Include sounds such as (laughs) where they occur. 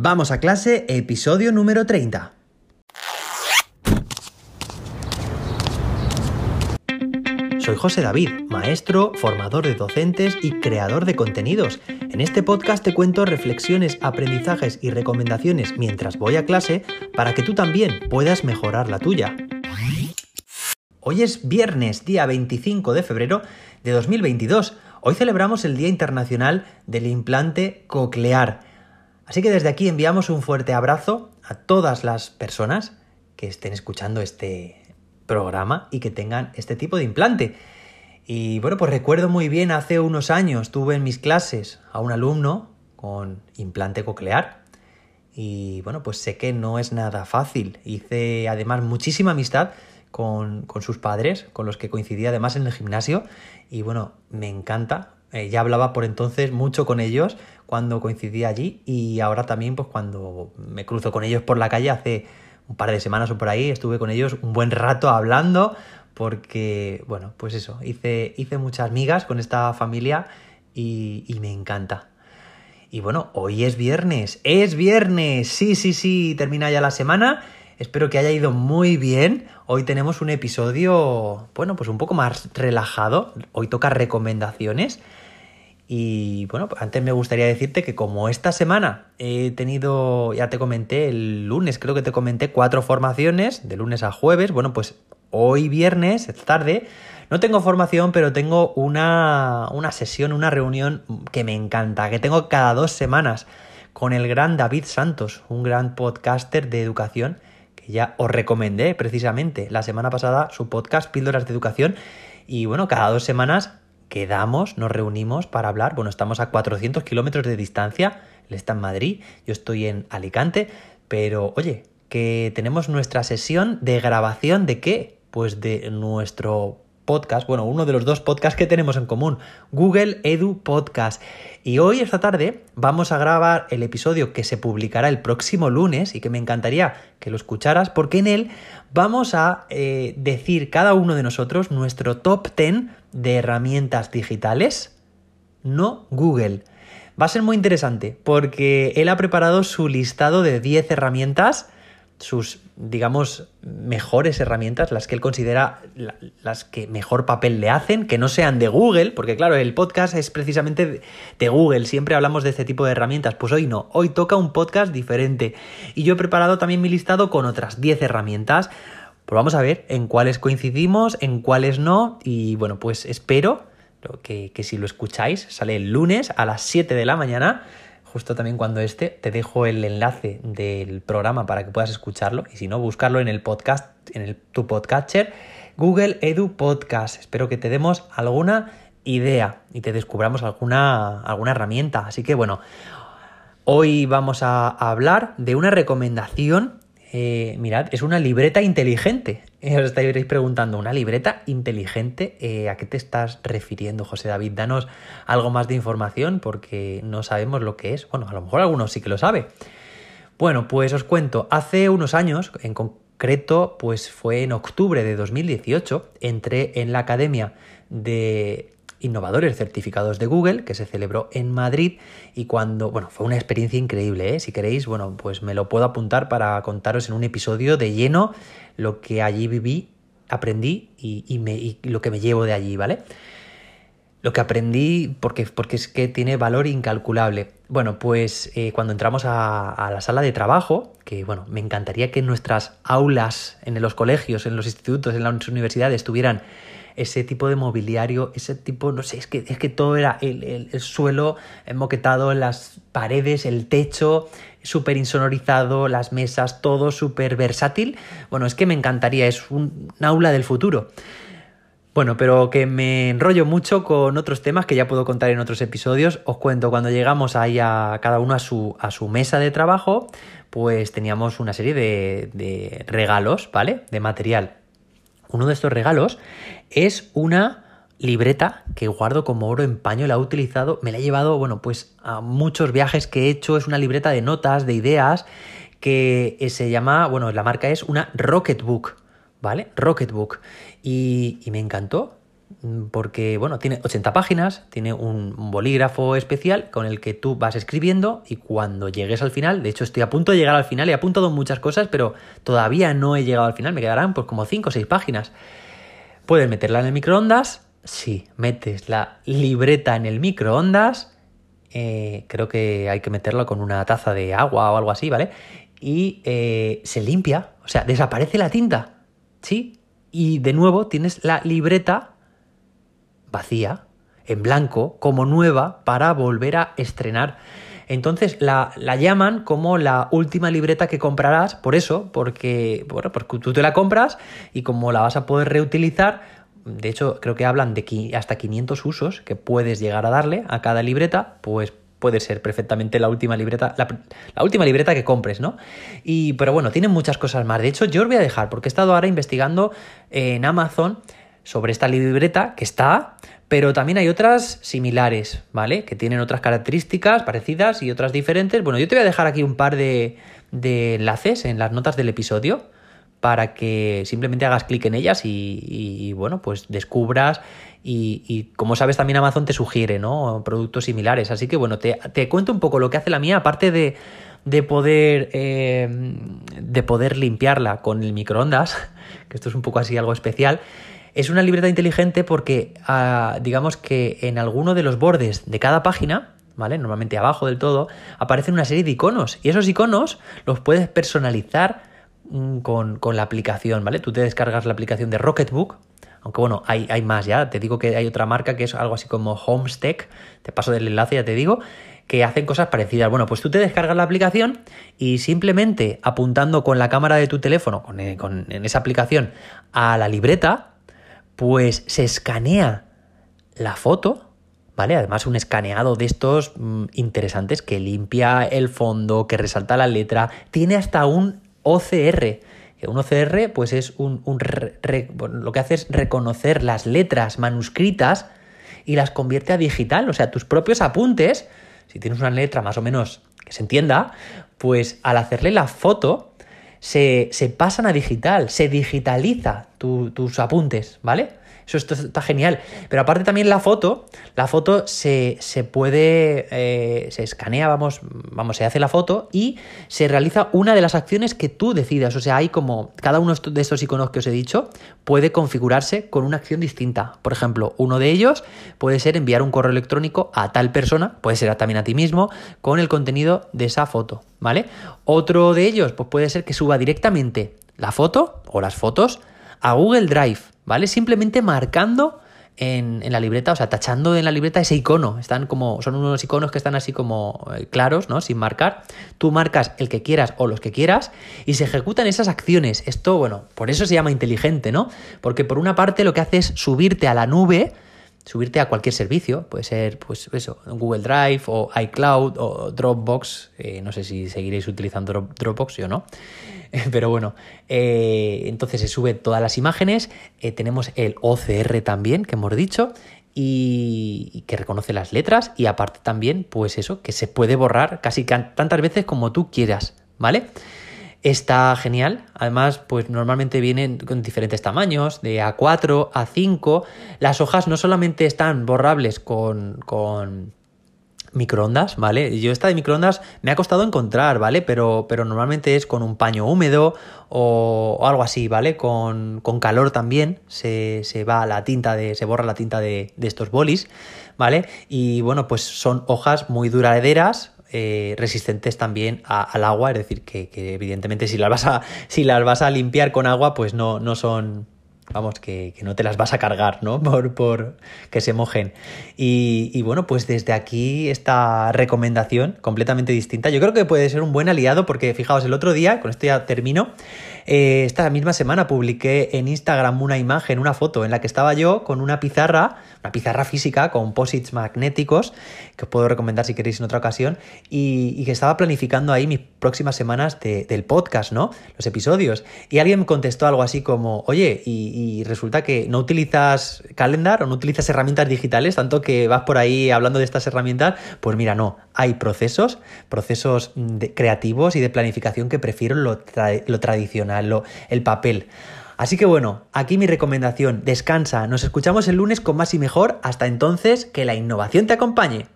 Vamos a clase, episodio número 30. Soy José David, maestro, formador de docentes y creador de contenidos. En este podcast te cuento reflexiones, aprendizajes y recomendaciones mientras voy a clase para que tú también puedas mejorar la tuya. Hoy es viernes, día 25 de febrero de 2022. Hoy celebramos el Día Internacional del Implante Coclear. Así que desde aquí enviamos un fuerte abrazo a todas las personas que estén escuchando este programa y que tengan este tipo de implante. Y bueno, pues recuerdo muy bien, hace unos años tuve en mis clases a un alumno con implante coclear. Y bueno, pues sé que no es nada fácil. Hice además muchísima amistad con, sus padres, con los que coincidí además en el gimnasio. Y bueno, me encanta. Eh, ya hablaba por entonces mucho con ellos cuando coincidí allí y ahora también pues cuando me cruzo con ellos por la calle hace un par de semanas o por ahí estuve con ellos un buen rato hablando porque, bueno, pues eso, hice, hice muchas migas con esta familia y, y me encanta. Y bueno, hoy es viernes, es viernes, sí, sí, sí, termina ya la semana. Espero que haya ido muy bien. Hoy tenemos un episodio, bueno, pues un poco más relajado. Hoy toca recomendaciones. Y bueno, antes me gustaría decirte que como esta semana he tenido, ya te comenté, el lunes creo que te comenté cuatro formaciones, de lunes a jueves, bueno, pues hoy viernes, es tarde, no tengo formación, pero tengo una, una sesión, una reunión que me encanta, que tengo cada dos semanas con el gran David Santos, un gran podcaster de educación, ya os recomendé precisamente la semana pasada su podcast Píldoras de Educación. Y bueno, cada dos semanas quedamos, nos reunimos para hablar. Bueno, estamos a 400 kilómetros de distancia. Él está en Madrid, yo estoy en Alicante. Pero oye, que tenemos nuestra sesión de grabación de qué? Pues de nuestro podcast, bueno, uno de los dos podcasts que tenemos en común, Google Edu Podcast. Y hoy, esta tarde, vamos a grabar el episodio que se publicará el próximo lunes y que me encantaría que lo escucharas, porque en él vamos a eh, decir cada uno de nosotros nuestro top 10 de herramientas digitales, no Google. Va a ser muy interesante porque él ha preparado su listado de 10 herramientas sus, digamos, mejores herramientas, las que él considera las que mejor papel le hacen, que no sean de Google, porque claro, el podcast es precisamente de Google, siempre hablamos de este tipo de herramientas, pues hoy no, hoy toca un podcast diferente. Y yo he preparado también mi listado con otras 10 herramientas, pues vamos a ver en cuáles coincidimos, en cuáles no, y bueno, pues espero que, que si lo escucháis, sale el lunes a las 7 de la mañana justo también cuando esté, te dejo el enlace del programa para que puedas escucharlo y si no, buscarlo en el podcast, en el, tu podcatcher, Google Edu Podcast. Espero que te demos alguna idea y te descubramos alguna, alguna herramienta. Así que bueno, hoy vamos a hablar de una recomendación eh, mirad, es una libreta inteligente. Eh, os estaréis preguntando, ¿una libreta inteligente? Eh, ¿A qué te estás refiriendo, José David? Danos algo más de información porque no sabemos lo que es. Bueno, a lo mejor algunos sí que lo sabe. Bueno, pues os cuento, hace unos años, en concreto, pues fue en octubre de 2018, entré en la Academia de innovadores certificados de Google que se celebró en Madrid y cuando, bueno, fue una experiencia increíble, ¿eh? si queréis, bueno, pues me lo puedo apuntar para contaros en un episodio de lleno lo que allí viví, aprendí y, me, lo que me llevo de allí, ¿vale? Lo que aprendí, porque, porque es que tiene valor incalculable. Bueno, pues eh, cuando entramos a, a, la sala de trabajo, que bueno, me encantaría que nuestras aulas, en los colegios, en los institutos, en las universidades, tuvieran ese tipo de mobiliario, ese tipo, no sé, es que, es que todo era el, suelo moquetado, las paredes, el techo, súper insonorizado, las mesas, todo súper versátil. Bueno, es que me encantaría, es un, aula del futuro. Bueno, pero que me enrollo mucho con otros temas que ya puedo contar en otros episodios. Os cuento, cuando llegamos ahí a cada uno a su, a su mesa de trabajo, pues teníamos una serie de, de regalos, ¿vale? De material. Uno de estos regalos es una libreta que guardo como oro en paño, la he utilizado, me la he llevado, bueno, pues a muchos viajes que he hecho, es una libreta de notas, de ideas, que se llama, bueno, la marca es una Rocketbook, ¿vale? Rocketbook. Y, y me encantó, porque, bueno, tiene 80 páginas, tiene un, bolígrafo especial con el que tú vas escribiendo y cuando llegues al final, de hecho estoy a punto de llegar al final, he apuntado muchas cosas, pero todavía no he llegado al final, me quedarán pues como 5 o 6 páginas. Puedes meterla en el microondas, sí, metes la libreta en el microondas, eh, creo que hay que meterla con una taza de agua o algo así, ¿vale? Y eh, se limpia, o sea, desaparece la tinta, ¿sí? y de nuevo tienes la libreta vacía, en blanco, como nueva, para volver a estrenar. Entonces la, llaman como la última libreta que comprarás, por eso, porque, bueno, porque tú te la compras y como la vas a poder reutilizar, de hecho creo que hablan de hasta 500 usos que puedes llegar a darle a cada libreta, pues puede ser perfectamente la última libreta, la, última libreta que compres, ¿no? Y, pero bueno, tienen muchas cosas más. De hecho, yo os voy a dejar, porque he estado ahora investigando en Amazon sobre esta libreta que está, pero también hay otras similares, ¿vale? Que tienen otras características parecidas y otras diferentes. Bueno, yo te voy a dejar aquí un par de, de enlaces en las notas del episodio para que simplemente hagas clic en ellas y, bueno, pues descubras y, como sabes también Amazon te sugiere, ¿no? Productos similares. Así que bueno, te, cuento un poco lo que hace la mía, aparte de, de poder eh, de poder limpiarla con el microondas, (laughs) que esto es un poco así algo especial. Es una libreta inteligente porque ah, digamos que en alguno de los bordes de cada página ¿vale? Normalmente abajo del todo, aparecen una serie de iconos. Y esos iconos los puedes personalizar Mm, con, la aplicación, ¿vale? Tú te descargas la aplicación de Rocketbook, aunque bueno, hay, hay más ya, te digo que hay otra marca que es algo así como Homestack, te paso del enlace, ya te digo, que hacen cosas parecidas. Bueno, pues tú te descargas la aplicación y simplemente apuntando con la cámara de tu teléfono, con, eh, en esa aplicación, a la libreta, pues se escanea la foto, ¿vale? Además, un escaneado de estos mm, interesantes que limpia el fondo, que resalta la letra, tiene hasta un OCR. Un OCR, pues es un, lo que hace es reconocer las letras manuscritas y las convierte a digital. O sea, tus propios apuntes, si tienes una letra más o menos que se entienda, pues al hacerle la foto, se, pasan a digital, se digitaliza tus apuntes, ¿vale? Eso está, genial. Pero aparte también la foto, la foto se, puede, eh, se escanea, vamos, vamos, se hace la foto y se realiza una de las acciones que tú decidas. O sea, hay como, cada uno de estos iconos que os he dicho puede configurarse con una acción distinta. Por ejemplo, uno de ellos puede ser enviar un correo electrónico a tal persona, puede ser también a ti mismo, con el contenido de esa foto, ¿vale? Otro de ellos, pues puede ser que suba directamente la foto o las fotos a Google Drive, ¿vale? Simplemente marcando en, la libreta, o sea, tachando en la libreta ese icono. Están como, son unos iconos que están así como eh, claros, ¿no? Sin marcar. Tú marcas el que quieras o los que quieras y se ejecutan esas acciones. Esto, bueno, por eso se llama inteligente, ¿no? Porque por una parte lo que hace es subirte a la nube, subirte a cualquier servicio, puede ser, pues eso, Google Drive o iCloud o Dropbox, eh, no sé si seguiréis utilizando Dropbox o no, (laughs) pero bueno, eh, entonces se suben todas las imágenes, eh, tenemos el OCR también, que hemos dicho, y, que reconoce las letras, y aparte también, pues eso, que se puede borrar casi tantas veces como tú quieras, ¿vale? Está genial. Además, pues normalmente vienen con diferentes tamaños, de A4, A5. Las hojas no solamente están borrables con, con microondas, ¿vale? Yo esta de microondas me ha costado encontrar, ¿vale? Pero, pero normalmente es con un paño húmedo o, algo así, ¿vale? Con, con calor también se, se, va la tinta de. se borra la tinta de, de estos bolis, ¿vale? Y bueno, pues son hojas muy duraderas, eh, resistentes también al agua, es decir, que, evidentemente si las, vas a, si las vas a limpiar con agua, pues no, no son, vamos, que, no te las vas a cargar, ¿no? (laughs) Por, por que se mojen. Y, y, bueno, pues desde aquí esta recomendación completamente distinta. Yo creo que puede ser un buen aliado porque, fijaos, el otro día, con esto ya termino, eh, esta misma semana publiqué en Instagram una imagen, una foto en la que estaba yo con una pizarra, una pizarra física con posits magnéticos, que os puedo recomendar si queréis en otra ocasión, y, que estaba planificando ahí mis próximas semanas del podcast, ¿no? Los episodios. Y alguien me contestó algo así como, oye, y, resulta que no utilizas calendar o no utilizas herramientas digitales, tanto que vas por ahí hablando de estas herramientas, pues mira, no, hay procesos, procesos creativos y de planificación que prefiero lo tradicional el papel. Así que bueno, aquí mi recomendación, descansa, nos escuchamos el lunes con más y mejor, hasta entonces, que la innovación te acompañe.